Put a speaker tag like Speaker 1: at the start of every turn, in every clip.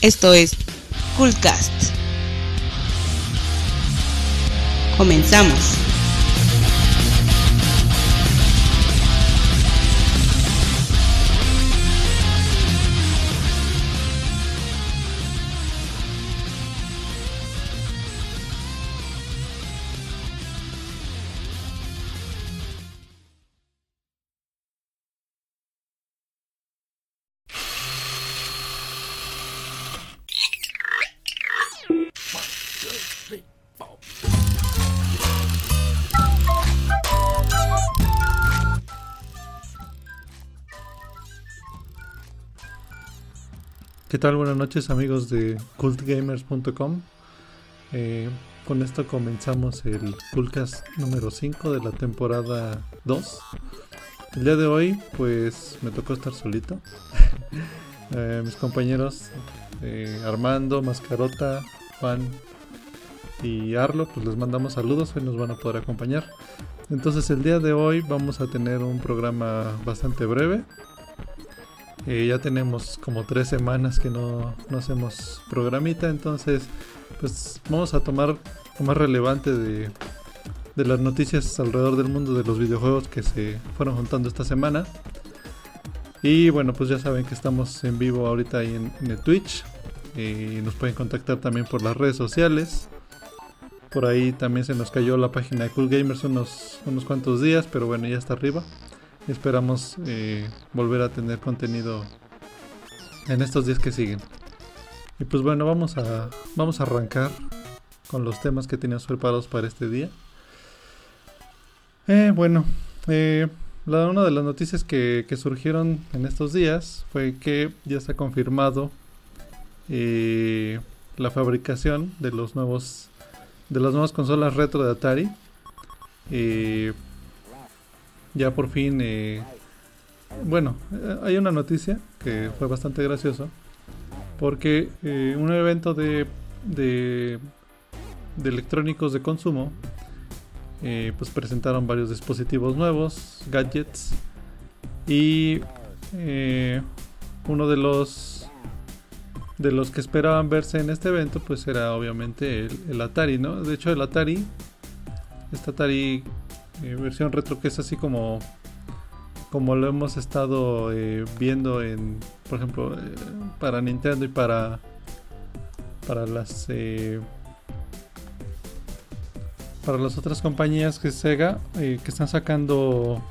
Speaker 1: Esto es Coolcast. Comenzamos.
Speaker 2: ¿Qué tal? Buenas noches amigos de cultgamers.com. Eh, con esto comenzamos el Cultcast número 5 de la temporada 2. El día de hoy pues me tocó estar solito. Eh, mis compañeros eh, Armando, Mascarota, Juan y Arlo pues les mandamos saludos, hoy nos van a poder acompañar. Entonces el día de hoy vamos a tener un programa bastante breve eh, ya tenemos como tres semanas que no, hacemos programita, entonces pues vamos a tomar lo más relevante de, las noticias alrededor del mundo de los videojuegos que se fueron juntando esta semana. Y bueno, pues ya saben que estamos en vivo ahorita ahí en, el Twitch. Y nos pueden contactar también por las redes sociales. Por ahí también se nos cayó la página de Cool Gamers unos, unos cuantos días, pero bueno, ya está arriba. Esperamos eh, volver a tener contenido en estos días que siguen. Y pues bueno, vamos a, vamos a arrancar con los temas que teníamos preparados para este día. Eh, bueno, eh, una de las noticias que, surgieron en estos días fue que ya está confirmado la fabricación de los nuevos de las nuevas consolas retro de Atari ya por fin, eh, bueno, eh, hay una noticia que fue bastante gracioso, porque eh, un evento de, de, electrónicos de consumo, pues presentaron varios dispositivos nuevos, gadgets, y uno de los de los que esperaban verse en este evento, pues era obviamente el, el Atari, ¿no? De hecho, el Atari, este Atari eh, versión retro que es así como como lo hemos estado eh, viendo en por ejemplo eh, para Nintendo y para para las para las otras compañías que Sega que están sacando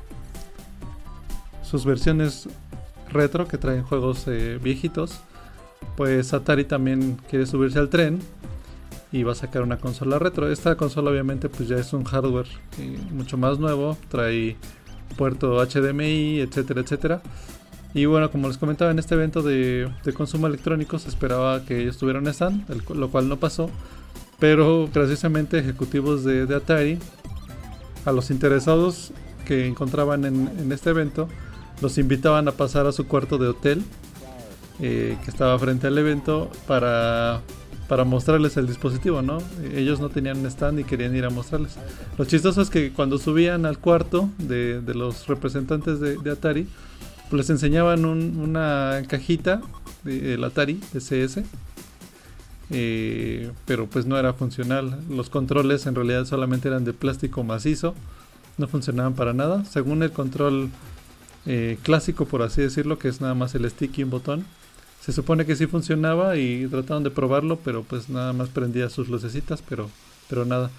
Speaker 2: sus versiones retro que traen juegos viejitos pues Atari también quiere subirse al tren y va a sacar una consola retro. Esta consola obviamente pues ya es un hardware eh, mucho más nuevo, trae puerto HDMI, etcétera, etcétera. Y bueno, como les comentaba en este evento de, consumo electrónico se esperaba que ellos tuvieran stand, lo cual no pasó. Pero graciosamente ejecutivos de, Atari, a los interesados que encontraban en, este evento, los invitaban a pasar a su cuarto de hotel eh, que estaba frente al evento para para mostrarles el dispositivo, ¿no? Ellos no tenían stand y querían ir a mostrarles. Lo chistoso es que cuando subían al cuarto de, los representantes de, Atari, pues les enseñaban una cajita del Atari SS, eh, pero pues no era funcional. Los controles en realidad solamente eran de plástico macizo, no funcionaban para nada. Según el control eh, clásico, por así decirlo, que es nada más el stick y un botón se supone que sí funcionaba y trataron de probarlo, pero pues nada más prendía sus lucecitas, pero, pero nada.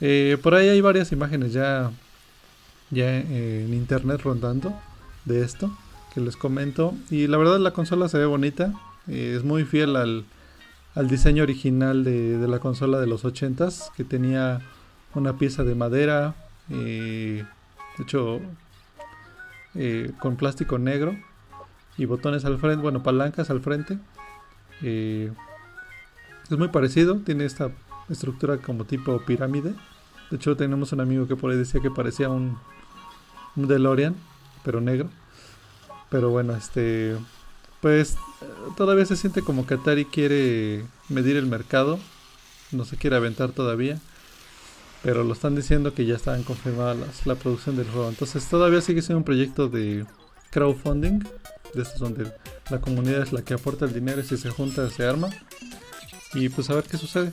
Speaker 2: Eh, por ahí hay varias imágenes ya, ya en internet rondando de esto que les comento. Y la verdad la consola se ve bonita, eh, es muy fiel al, al diseño original de, de, la consola de los 80s, que tenía una pieza de madera, eh, hecho con plástico negro y botones al frente, bueno, palancas al frente. Eh, es muy parecido, tiene esta estructura como tipo pirámide. De hecho, tenemos un amigo que por ahí decía que parecía un, DeLorean, pero negro. Pero bueno, este. Pues todavía se siente como que Atari quiere medir el mercado. No se quiere aventar todavía. Pero lo están diciendo que ya están confirmadas la producción del juego. Entonces todavía sigue siendo un proyecto de crowdfunding de estos donde la comunidad es la que aporta el dinero y si se junta se arma. Y pues a ver qué sucede.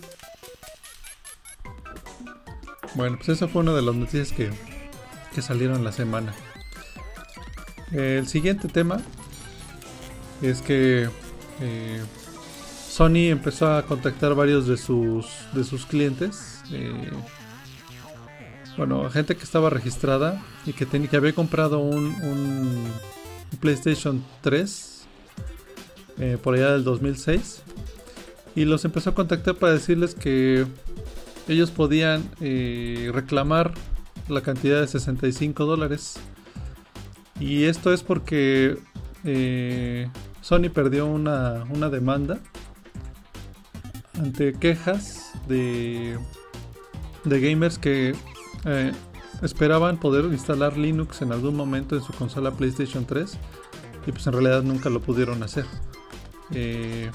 Speaker 2: Bueno, pues esa fue una de las noticias que, que salieron la semana. El siguiente tema es que eh, Sony empezó a contactar varios de sus, de sus clientes. Eh, bueno, gente que estaba registrada y que, tenía, que había comprado un, un PlayStation 3 eh, por allá del 2006. Y los empezó a contactar para decirles que ellos podían reclamar la cantidad de 65 dólares y esto es porque eh, Sony perdió una, demanda ante quejas de, de gamers que eh, esperaban poder instalar Linux en algún momento en su consola PlayStation 3 y pues en realidad nunca lo pudieron hacer. Eh,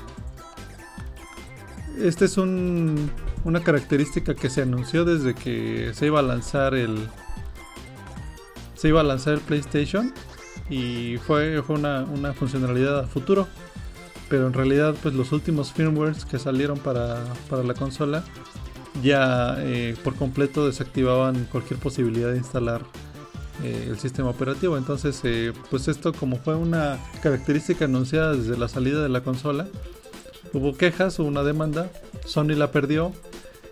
Speaker 2: este es un, una característica que se anunció desde que se iba a lanzar el, se iba a lanzar el PlayStation y fue, fue una, funcionalidad a futuro. Pero en realidad pues los últimos firmwares que salieron para, la consola ya eh, por completo desactivaban cualquier posibilidad de instalar eh, el sistema operativo. Entonces eh, pues esto como fue una característica anunciada desde la salida de la consola, hubo quejas, hubo una demanda, Sony la perdió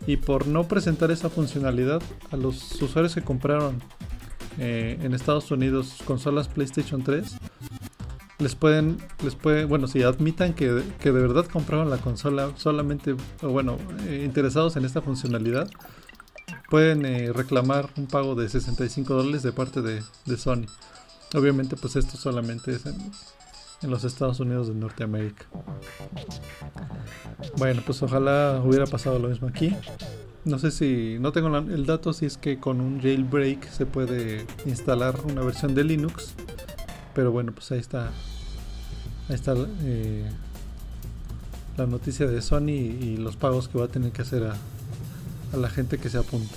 Speaker 2: y por no presentar esa funcionalidad a los usuarios que compraron en Estados Unidos consolas PlayStation 3 les pueden, les puede, bueno, si admitan que, de verdad compraron la consola solamente, bueno, eh, interesados en esta funcionalidad, pueden eh, reclamar un pago de 65 dólares de parte de, Sony. Obviamente, pues esto solamente es en, en, los Estados Unidos de Norteamérica. Bueno, pues ojalá hubiera pasado lo mismo aquí. No sé si, no tengo el dato si es que con un jailbreak se puede instalar una versión de Linux. Pero bueno, pues ahí está. Ahí está eh, la noticia de Sony y los pagos que va a tener que hacer a, la gente que se apunte.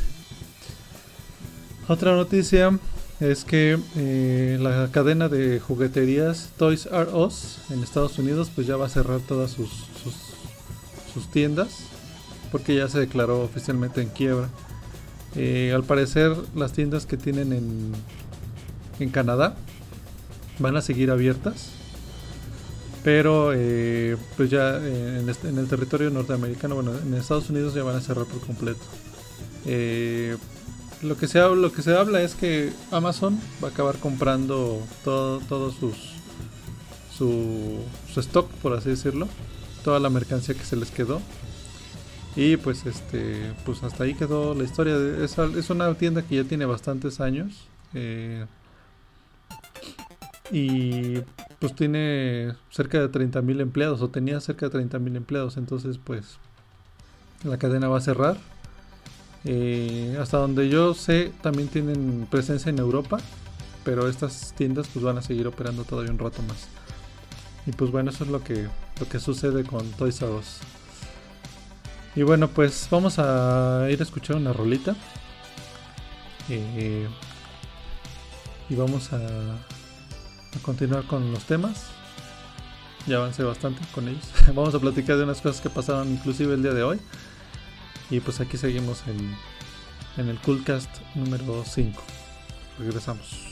Speaker 2: Otra noticia es que eh, la cadena de jugueterías Toys R Us en Estados Unidos pues ya va a cerrar todas sus, sus tiendas porque ya se declaró oficialmente en quiebra. Eh, al parecer las tiendas que tienen en, en Canadá van a seguir abiertas, pero eh, pues ya eh, este, en, el territorio norteamericano, bueno, en Estados Unidos ya van a cerrar por completo. lo, que se, lo que se habla es que Amazon va a acabar comprando todo, sus, su, stock, por así decirlo, toda la mercancía que se les quedó y pues este, pues hasta ahí quedó la historia. Es, es una tienda que ya tiene bastantes años. Eh, y pues tiene cerca de 30.000 empleados o tenía cerca de 30.000 empleados. Entonces pues la cadena va a cerrar. Eh, hasta donde yo sé también tienen presencia en Europa. Pero estas tiendas pues van a seguir operando todavía un rato más. Y pues bueno, eso es lo que, lo que sucede con Toys R Us. Y bueno, pues vamos a ir a escuchar una rolita. Eh, y vamos a, a, continuar con los temas. Ya avancé bastante con ellos. vamos a platicar de unas cosas que pasaron inclusive el día de hoy. Y pues aquí seguimos en, en el Coolcast número 5. Regresamos.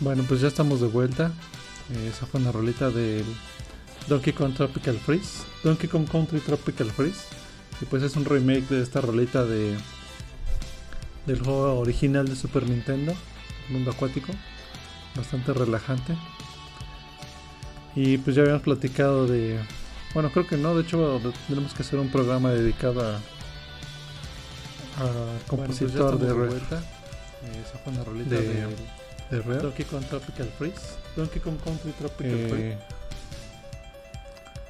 Speaker 2: Bueno, pues ya estamos de vuelta. Eh, esa fue una rolita del Donkey Kong Tropical Freeze. Donkey Kong Country Tropical Freeze. Y pues es un remake de esta rolita de del juego original de Super Nintendo, Mundo Acuático. Bastante relajante. Y pues ya habíamos platicado de... Bueno, creo que no, de hecho tenemos que hacer un programa dedicado a, a compositor
Speaker 3: Bueno, pues ya
Speaker 2: de,
Speaker 3: de. Eh, esa fue una rolita
Speaker 2: de-
Speaker 3: de,
Speaker 2: de.
Speaker 3: Donkey Kong Tropical Freeze. Donkey Kong Country Tropical
Speaker 2: Eh,
Speaker 3: Freeze.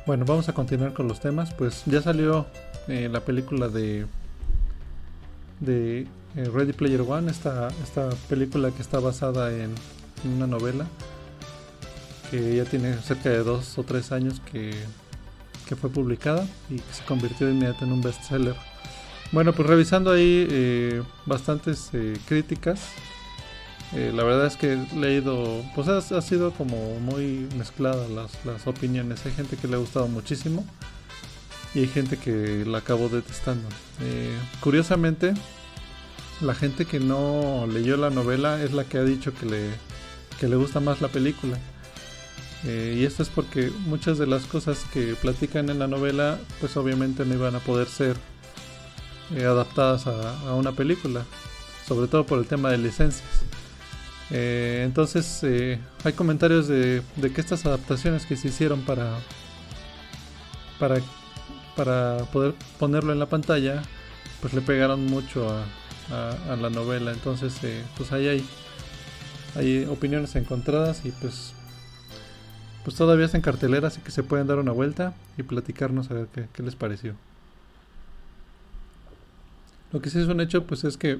Speaker 2: bueno, vamos a continuar con los temas. Pues ya salió eh, la película de de eh, Ready Player One, esta, esta película que está basada en, en una novela que ya tiene cerca de dos o tres años que, que fue publicada y que se convirtió de inmediato en un bestseller. Bueno, pues revisando ahí eh, bastantes críticas, eh, la verdad es que he leído, pues ha, sido como muy mezclada las, las opiniones. Hay gente que le ha gustado muchísimo y hay gente que la acabó detestando. Eh, curiosamente, la gente que no leyó la novela es la que ha dicho que le, que le gusta más la película. Eh, y esto es porque muchas de las cosas que platican en la novela, pues obviamente no iban a poder ser adaptadas a una película, sobre todo por el tema de licencias. Eh, entonces eh, hay comentarios de, que estas adaptaciones que se hicieron para, para, poder ponerlo en la pantalla, pues le pegaron mucho a, la novela. Entonces, eh, pues ahí hay, hay opiniones encontradas y pues, pues todavía es en cartelera, así que se pueden dar una vuelta y platicarnos a ver qué, qué les pareció. Lo que sí es un hecho, pues es que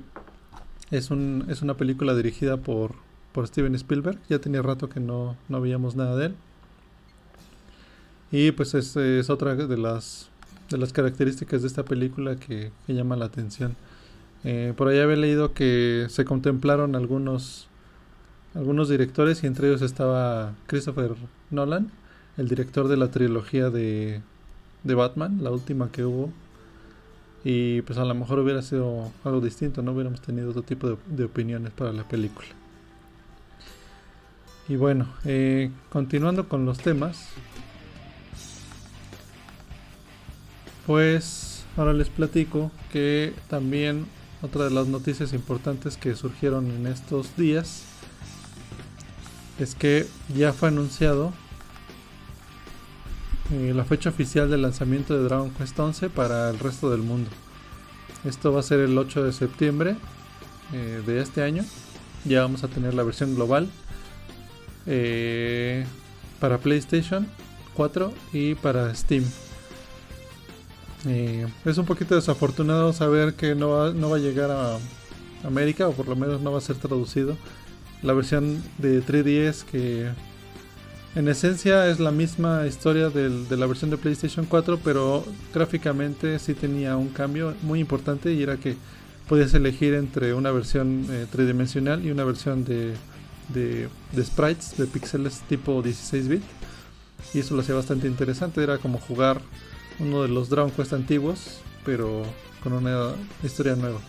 Speaker 2: es, un, es una película dirigida por, por Steven Spielberg. Ya tenía rato que no, no veíamos nada de él. Y pues es, es otra de las, de las características de esta película que, que llama la atención. Eh, por ahí había leído que se contemplaron algunos, algunos directores y entre ellos estaba Christopher Nolan, el director de la trilogía de, de Batman, la última que hubo. Y pues a lo mejor hubiera sido algo distinto, no hubiéramos tenido otro tipo de, opiniones para la película. Y bueno, eh, continuando con los temas, pues ahora les platico que también otra de las noticias importantes que surgieron en estos días es que ya fue anunciado eh, la fecha oficial del lanzamiento de Dragon Quest 11 para el resto del mundo. Esto va a ser el 8 de septiembre eh, de este año. Ya vamos a tener la versión global eh, para PlayStation 4 y para Steam. Es un poquito desafortunado saber que no va, no va a llegar a América o por lo menos no va a ser traducido. La versión de 3DS que en esencia es la misma historia de la versión de PlayStation 4, pero gráficamente sí tenía un cambio muy importante y era que podías elegir entre una versión eh, tridimensional y una versión de, sprites, de píxeles tipo 16 bit. Y eso lo hacía bastante interesante, era como jugar uno de los Dragon Quest antiguos, pero con una historia nueva.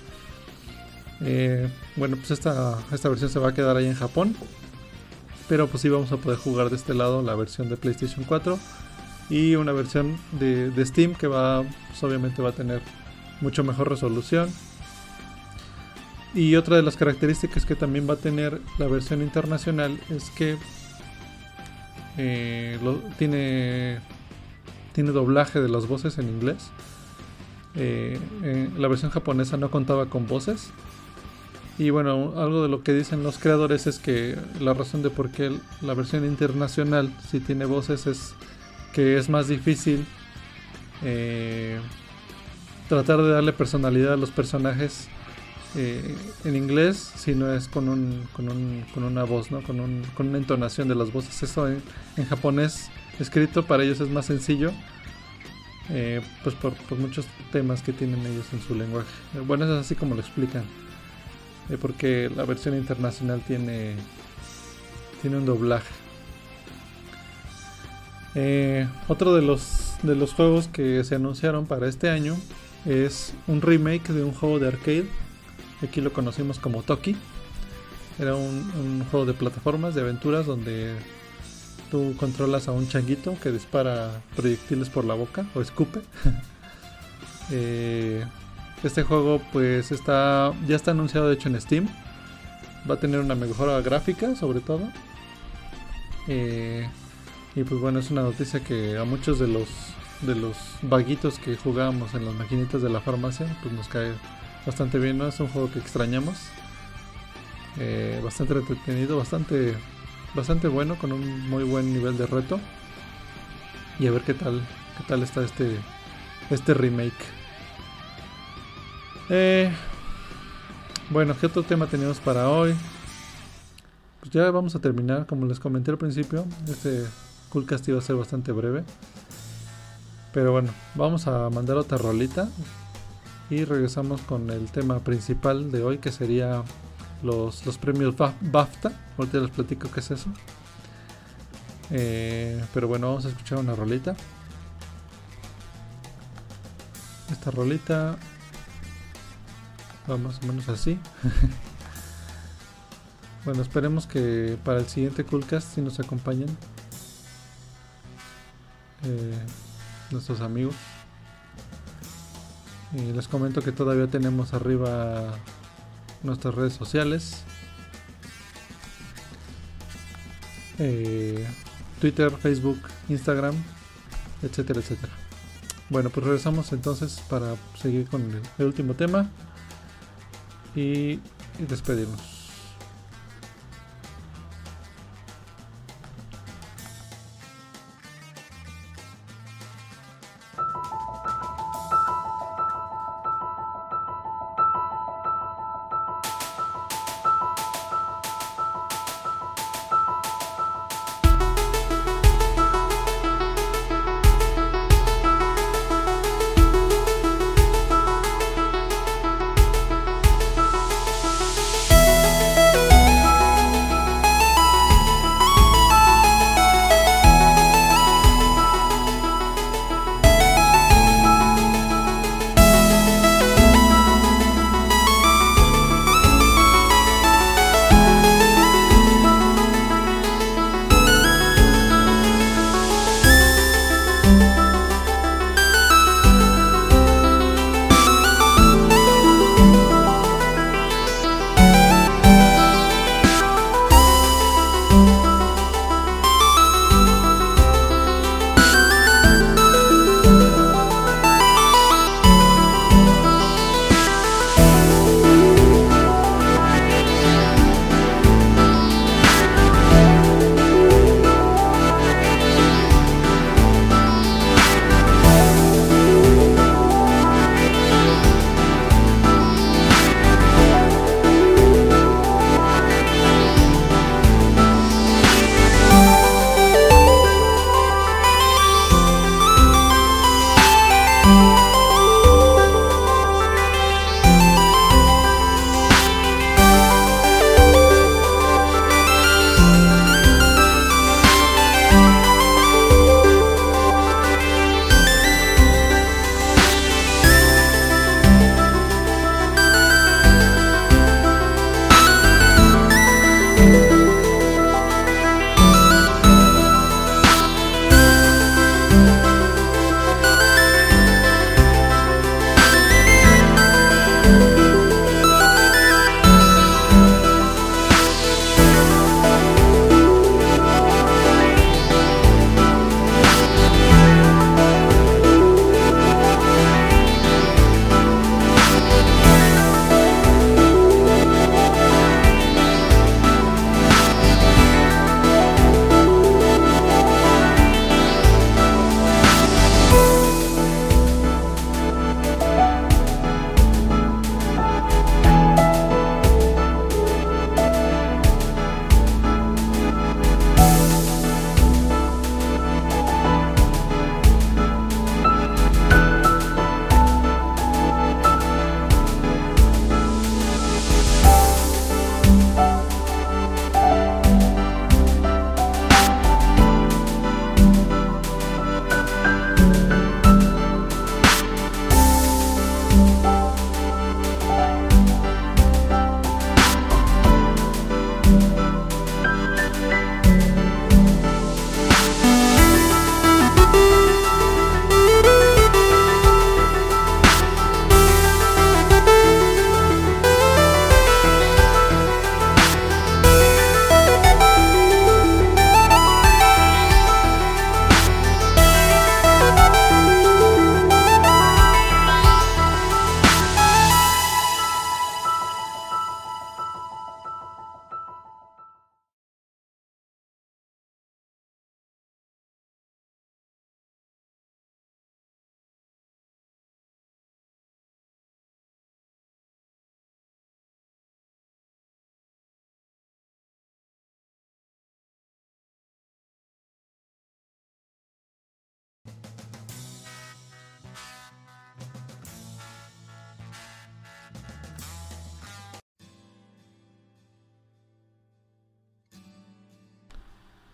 Speaker 2: Eh, bueno, pues esta, esta versión se va a quedar ahí en Japón. Pero pues sí vamos a poder jugar de este lado la versión de PlayStation 4 y una versión de, Steam que va, pues obviamente va a tener mucho mejor resolución. Y otra de las características que también va a tener la versión internacional es que eh, tiene, tiene doblaje de las voces en inglés. Eh, eh, la versión japonesa no contaba con voces. Y bueno, algo de lo que dicen los creadores es que la razón de por qué la versión internacional sí tiene voces es que es más difícil eh, tratar de darle personalidad a los personajes eh, en inglés si no es con, un, con, un- con una voz, ¿no? con, un- con una entonación de las voces. Eso en, japonés escrito para ellos es más sencillo. eh, pues por, por muchos temas que tienen ellos en su lenguaje. Bueno, es así como lo explican eh, porque la versión internacional tiene tiene un doblaje. Eh, otro de los de los juegos que se anunciaron para este año es un remake de un juego de arcade. Aquí lo conocimos como Toki. Era un, juego de plataformas, de aventuras, donde tú controlas a un changuito que dispara proyectiles por la boca o escupe. Eh, este juego pues está ya está anunciado de hecho en Steam. Va a tener una mejora gráfica sobre todo. Eh, y pues bueno, es una noticia que a muchos de los de los vaguitos que jugábamos en las maquinitas de la farmacia pues nos cae bastante bien, ¿no? Es un juego que extrañamos. Eh, bastante entretenido, bastante bastante bueno con un muy buen nivel de reto. Y a ver qué tal qué tal está este este remake. Eh, bueno, ¿qué otro tema tenemos para hoy? Pues ya vamos a terminar, como les comenté al principio. Este Coolcast iba a ser bastante breve. Pero bueno, vamos a mandar otra rolita. Y regresamos con el tema principal de hoy, que sería los, los premios BAFTA. Ahorita les platico qué es eso. Eh, pero bueno, vamos a escuchar una rolita. Esta rolita más o menos así. bueno, esperemos que para el siguiente Coolcast si nos acompañen eh, nuestros amigos. Y les comento que todavía tenemos arriba nuestras redes sociales. Eh, Twitter, Facebook, Instagram, etcétera, etcétera. Bueno, pues regresamos entonces para seguir con el último tema y, despedimos.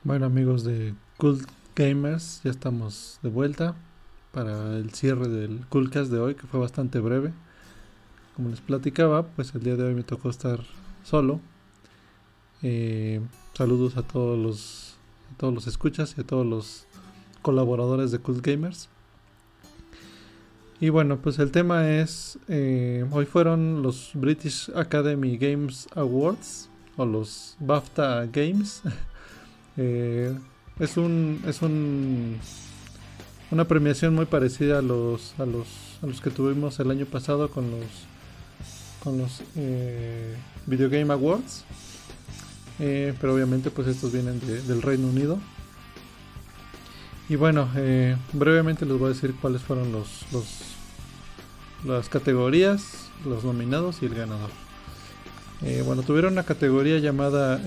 Speaker 2: Bueno amigos de Cult Gamers, ya estamos de vuelta para el cierre del Coolcast de hoy, que fue bastante breve. Como les platicaba, pues el día de hoy me tocó estar solo. Eh, saludos a todos los todos los escuchas y a todos los colaboradores de Cult Gamers. Y bueno, pues el tema es, eh, hoy fueron los British Academy Games Awards o los BAFTA Games. Eh, es un es un una premiación muy parecida a los a los a los que tuvimos el año pasado con los con los eh, Video Game Awards. Eh, pero obviamente pues estos vienen del Reino Unido. Y bueno, brevemente les voy a decir cuáles fueron los, los las categorías, los nominados y el ganador. bueno, tuvieron una categoría llamada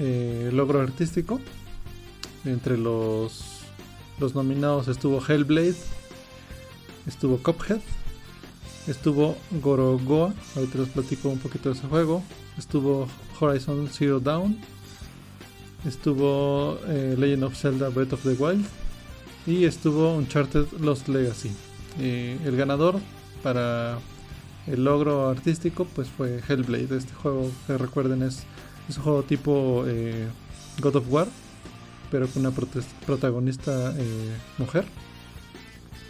Speaker 2: logro artístico, entre los, los nominados estuvo Hellblade, estuvo Cuphead, estuvo Gorogoa, ahorita les platico un poquito de ese juego, estuvo Horizon Zero Dawn, estuvo eh, Legend of Zelda Breath of the Wild y estuvo Uncharted Lost Legacy. Eh, el ganador para el logro artístico pues fue Hellblade, este juego que recuerden es, es un juego tipo eh, God of War pero con una protagonista eh, mujer.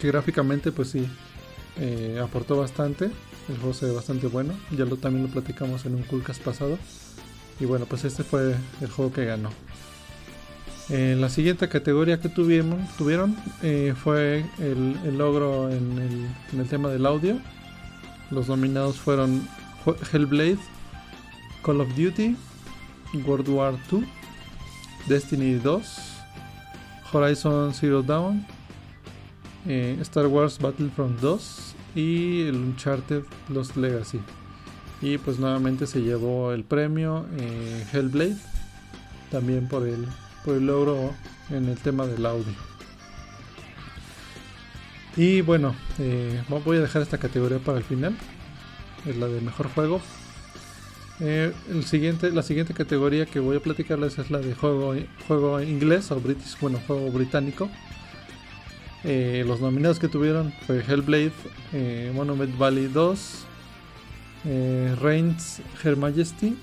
Speaker 2: Que gráficamente, pues sí, eh, aportó bastante. El juego se ve bastante bueno. Ya lo también lo platicamos en un Coolcast pasado. Y bueno, pues este fue el juego que ganó. Eh, la siguiente categoría que tuvimos, tuvieron fue el, logro en el, tema del audio. Los nominados fueron Hellblade, Call of Duty, World War II Destiny 2, Horizon Zero Dawn, eh, Star Wars Battlefront 2 y el Uncharted Lost Legacy. Y pues nuevamente se llevó el premio eh, Hellblade, también por el, por el logro en el tema del audio. Y bueno, eh, voy a dejar esta categoría para el final, es la de mejor juego, eh, el siguiente, la siguiente categoría que voy a platicarles es la de juego, juego inglés o bueno, juego británico. Eh, los nominados que tuvieron fue Hellblade, eh, Monument Valley 2, Reigns Her Majesty,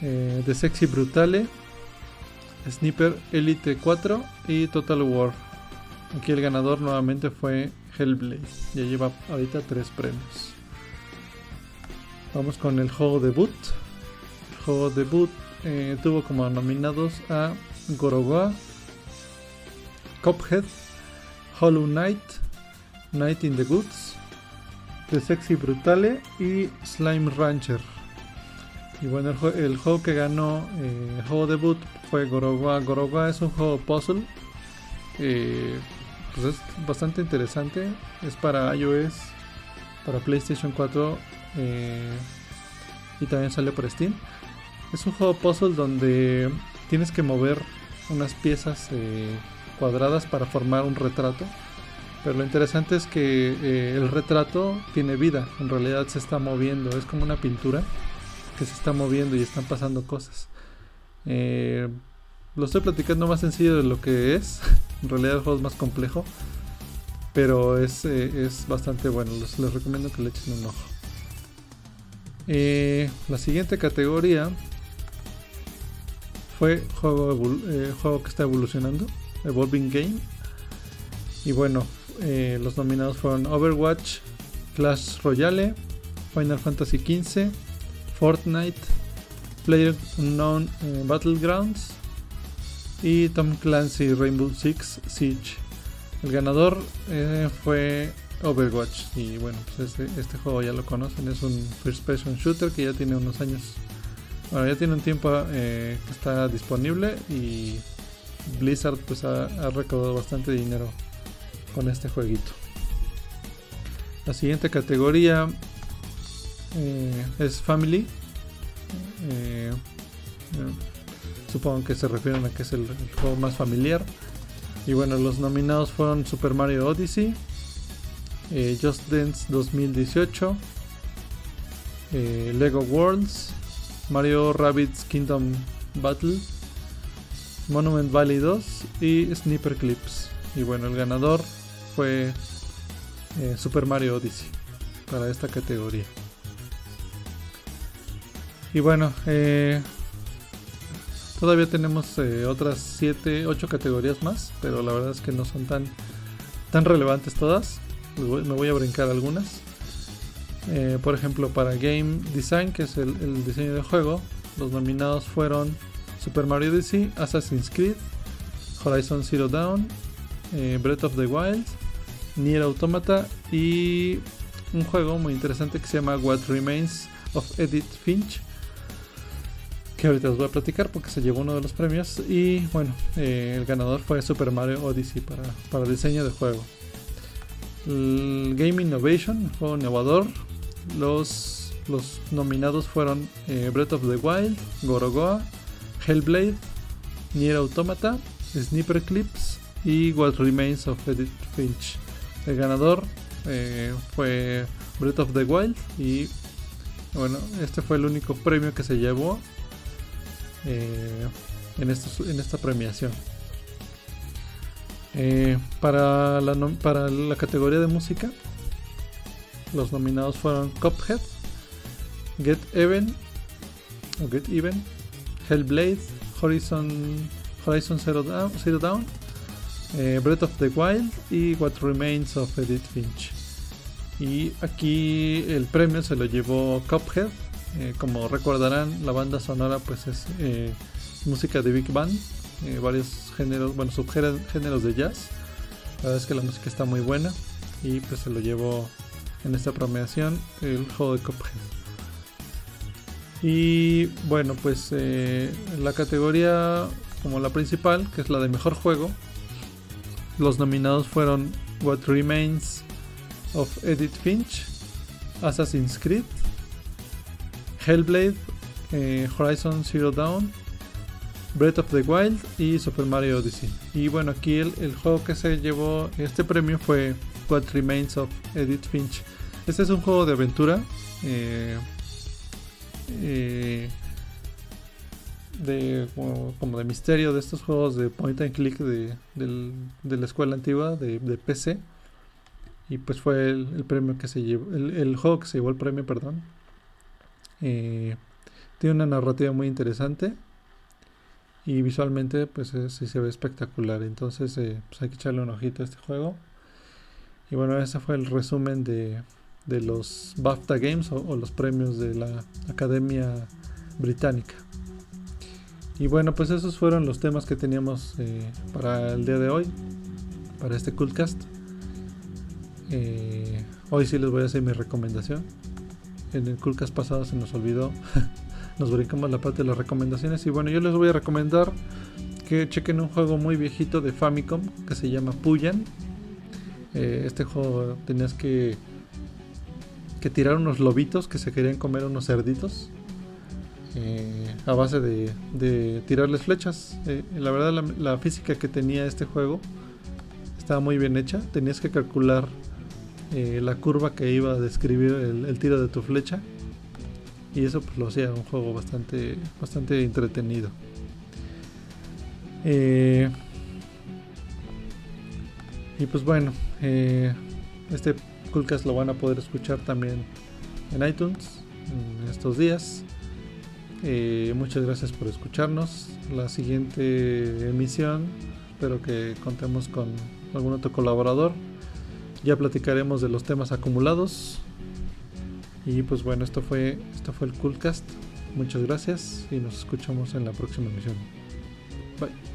Speaker 2: The Sexy Brutale, Sniper Elite 4 y Total War. Aquí el ganador nuevamente fue Hellblade, ya lleva ahorita tres premios. Vamos con el juego debut. El juego debut eh, tuvo como nominados a Gorogoa, Cuphead, Hollow Knight, Night in the Goods, The Sexy Brutale y Slime Rancher. Y bueno, el, juego que ganó eh, el juego debut fue Gorogoa. Gorogoa es un juego puzzle. Eh, pues es bastante interesante. Es para iOS, para PlayStation 4 eh, y también sale por Steam. Es un juego puzzle donde tienes que mover unas piezas eh, cuadradas para formar un retrato. Pero lo interesante es que eh, el retrato tiene vida, en realidad se está moviendo, es como una pintura que se está moviendo y están pasando cosas. lo estoy platicando más sencillo de lo que es, en realidad el juego es más complejo, pero es, es bastante bueno, les recomiendo que le echen un ojo. Eh, la siguiente categoría fue juego, eh, juego que está evolucionando, Evolving Game. Y bueno, eh, los nominados fueron Overwatch, Clash Royale, Final Fantasy XV, Fortnite, Player Unknown Battlegrounds y Tom Clancy Rainbow Six Siege. El ganador fue Overwatch. Y bueno, pues este, este, juego ya lo conocen, es un first person shooter que ya tiene unos años, bueno, ya tiene un tiempo eh, que está disponible y Blizzard pues ha, recaudado bastante dinero con este jueguito. La siguiente categoría eh, es Family. Eh, supongo que se refieren a que es el juego más familiar. Y bueno, los nominados fueron Super Mario Odyssey, eh, Just Dance 2018, eh, Lego Worlds, Mario Rabbids Kingdom Battle, Monument Valley 2 y Sniper Clips. Y bueno, el ganador fue eh, Super Mario Odyssey para esta categoría. Y bueno, todavía tenemos otras 7, 8 categorías más, pero la verdad es que no son tan, tan relevantes todas. Me voy a brincar algunas. por ejemplo, para Game Design, que es el, diseño del juego, los nominados fueron Super Mario Odyssey, Assassin's Creed, Horizon Zero Dawn, eh, Breath of the Wild, Nier Automata y un juego muy interesante que se llama What Remains of Edith Finch que ahorita os voy a platicar porque se llevó uno de los premios y bueno eh, el ganador fue Super Mario Odyssey para, para diseño de juego Game Innovation juego innovador los, los nominados fueron eh, Breath of the Wild Gorogoa Hellblade Nier Automata Sniper Clips y What Remains of Edith Finch. El ganador eh, fue Breath of the Wild y bueno, este fue el único premio que se llevó eh, en, en, esta premiación. Eh, para, la, categoría de música, los nominados fueron Cuphead, Get Even, Get Even, Hellblade, Horizon, Horizon Zero Dawn eh, Breath of the Wild y What Remains of Edith Finch. Y aquí el premio se lo llevó Cuphead. Eh, como recordarán, la banda sonora pues es música de Big Band, varios géneros, bueno, subgéneros de jazz. La verdad es que la música está muy buena y pues se lo llevó en esta premiación el juego de. Y bueno, pues la categoría como la principal, que es la de mejor juego, los nominados fueron What Remains of Edith Finch, Assassin's Creed, Hellblade, eh, Horizon Zero Dawn, Breath of the Wild y Super Mario Odyssey. Y bueno, aquí el, juego que se llevó este premio fue What Remains of Edith Finch. Este es un juego de aventura. Eh, eh, de como, de misterio de estos juegos de point and click de, la escuela antigua de, PC y pues fue el, premio que se llevó el, juego que se llevó el premio perdón eh, tiene una narrativa muy interesante y visualmente pues sí se ve espectacular entonces eh, pues hay que echarle un ojito a este juego y bueno ese fue el resumen de, los BAFTA Games o los premios de la Academia Británica y bueno, pues esos fueron los temas que teníamos eh, para el día de hoy, para este Coolcast. Eh, hoy sí les voy a hacer mi recomendación. En el Coolcast pasado se nos olvidó, nos brincamos la parte de las recomendaciones. Y bueno, yo les voy a recomendar que chequen un juego muy viejito de Famicom que se llama Puyan. Eh, este juego tenías que, que tirar unos lobitos que se querían comer unos cerditos eh, a base de, tirarles flechas. Eh, la verdad la, física que tenía este juego estaba muy bien hecha. Tenías que calcular la curva que iba a describir el, tiro de tu flecha. Y eso pues, lo hacía un juego bastante, bastante entretenido. y pues bueno, este Coolcast lo van a poder escuchar también en iTunes en estos días. Eh, muchas gracias por escucharnos. La siguiente emisión, espero que contemos con algún otro colaborador. Ya platicaremos de los temas acumulados. Y pues bueno, esto fue, esto fue el Coolcast. Muchas gracias y nos escuchamos en la próxima emisión. Bye.